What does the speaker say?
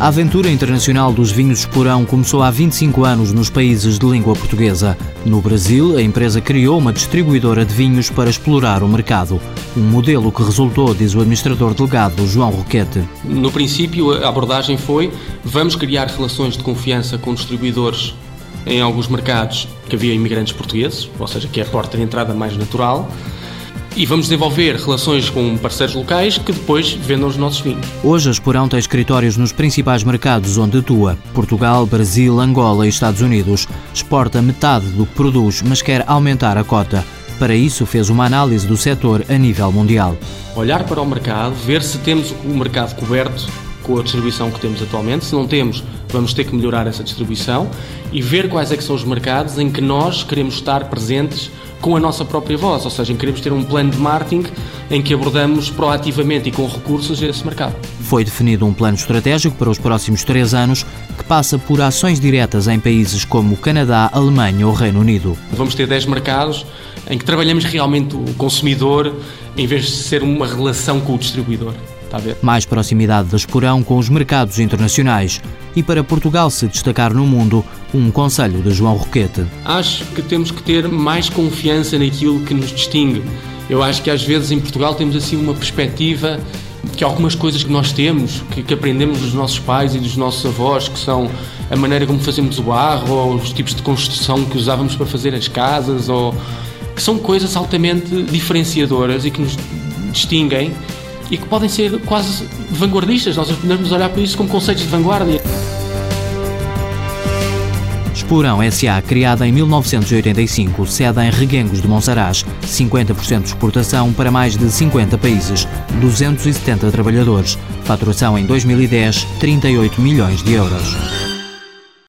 A aventura internacional dos vinhos Esporão começou há 25 anos nos países de língua portuguesa. No Brasil, a empresa criou uma distribuidora de vinhos para explorar o mercado. Um modelo que resultou, diz o administrador delegado João Roquete. No princípio, a abordagem foi: vamos criar relações de confiança com distribuidores em alguns mercados que havia imigrantes portugueses, ou seja, que é a porta de entrada mais natural e vamos desenvolver relações com parceiros locais que depois vendam os nossos vinhos. Hoje a Esporão tem escritórios nos principais mercados onde atua: Portugal, Brasil, Angola e Estados Unidos. Exporta metade do que produz, mas quer aumentar a cota. Para isso, fez uma análise do setor a nível mundial. Olhar para o mercado, ver se temos o mercado coberto com a distribuição que temos atualmente. Se não temos, vamos ter que melhorar essa distribuição e ver quais é que são os mercados em que nós queremos estar presentes com a nossa própria voz, ou seja, queremos ter um plano de marketing em que abordamos proativamente e com recursos esse mercado. Foi definido um plano estratégico para os próximos três anos que passa por ações diretas em países como Canadá, Alemanha ou Reino Unido. Vamos ter 10 mercados em que trabalhamos realmente o consumidor em vez de ser uma relação com o distribuidor. Mais proximidade da Esporão com os mercados internacionais e para Portugal se destacar no mundo, um conselho de João Roquete. Acho que temos que ter mais confiança naquilo que nos distingue. Eu acho que às vezes em Portugal temos assim uma perspectiva que algumas coisas que nós temos, que, que, aprendemos dos nossos pais e dos nossos avós, que são a maneira como fazemos o barro, ou os tipos de construção que usávamos para fazer as casas, ou que são coisas altamente diferenciadoras e que nos distinguem e que podem ser quase vanguardistas. Nós podemos olhar para isso como conceitos de vanguarda. Esporão SA, criada em 1985, sede em Reguengos de Monsaraz, 50% de exportação para mais de 50 países, 270 trabalhadores. Faturação em 2010, 38 milhões de euros.